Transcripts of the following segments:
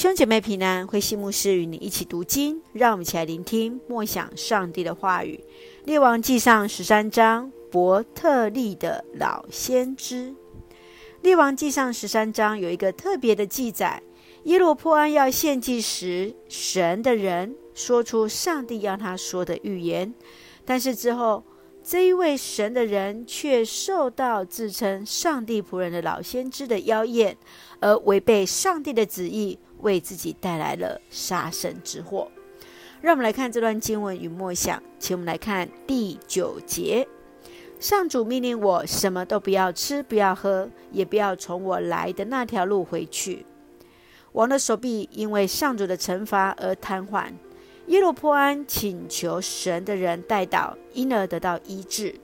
兄姐妹平安，慧馨牧师与你一起读经，让我们一起来聆听默想上帝的话语。列王纪上十三章，伯特利的老先知。列王纪上十三章有一个特别的记载：耶罗波安要献祭时，神的人说出上帝要他说的预言，但是之后这一位神的人却受到自称上帝仆人的老先知的妖艳，而违背上帝的旨意。为自己带来了杀身之祸。让我们来看这段经文与默想，请我们来看第九节：上主命令我什么都不要吃，不要喝，也不要从我来的那条路回去。王的手臂因为上主的惩罚而瘫痪。耶罗波安请求神的人代祷，因而得到医治。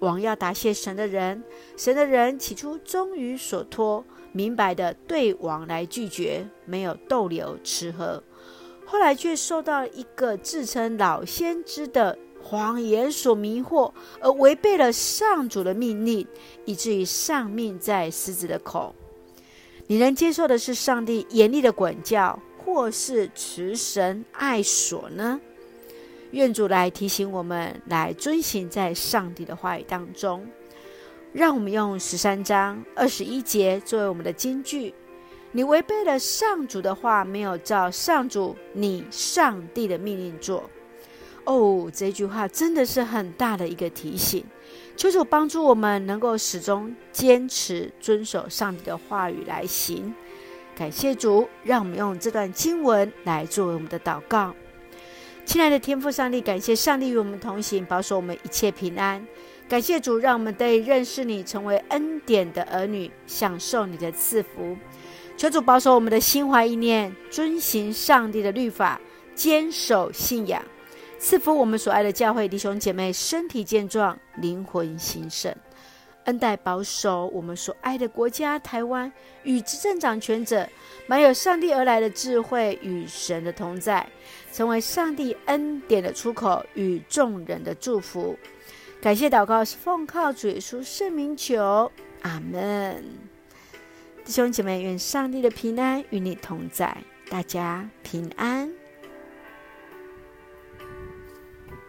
王要答谢神的人，神的人起初忠于所托。明白的对王来拒绝，没有逗留吃喝，后来却受到一个自称老先知的谎言所迷惑，而违背了上主的命令，以至于丧命在狮子的口。你能接受的是上帝严厉的管教，或是持神爱所呢？愿主来提醒我们，来遵行在上帝的话语当中。让我们用十三章二十一节作为我们的金句。你违背了上主的话，没有照上主你上帝的命令做。哦，这句话真的是很大的一个提醒。求主帮助我们能够始终坚持遵守上帝的话语来行。感谢主，让我们用这段经文来作为我们的祷告。亲爱的天父上帝，感谢上帝与我们同行，保守我们一切平安。感谢主，让我们得以认识你，成为恩典的儿女，享受你的赐福。求主保守我们的心怀意念，遵行上帝的律法，坚守信仰，赐福我们所爱的教会弟兄姐妹身体健壮，灵魂兴盛，恩待保守我们所爱的国家台湾与执政掌权者，满有上帝而来的智慧与神的同在，成为上帝恩典的出口与众人的祝福。感谢祷告是奉靠主耶稣圣名求，阿门。弟兄姐妹，愿上帝的平安与你同在，大家平安。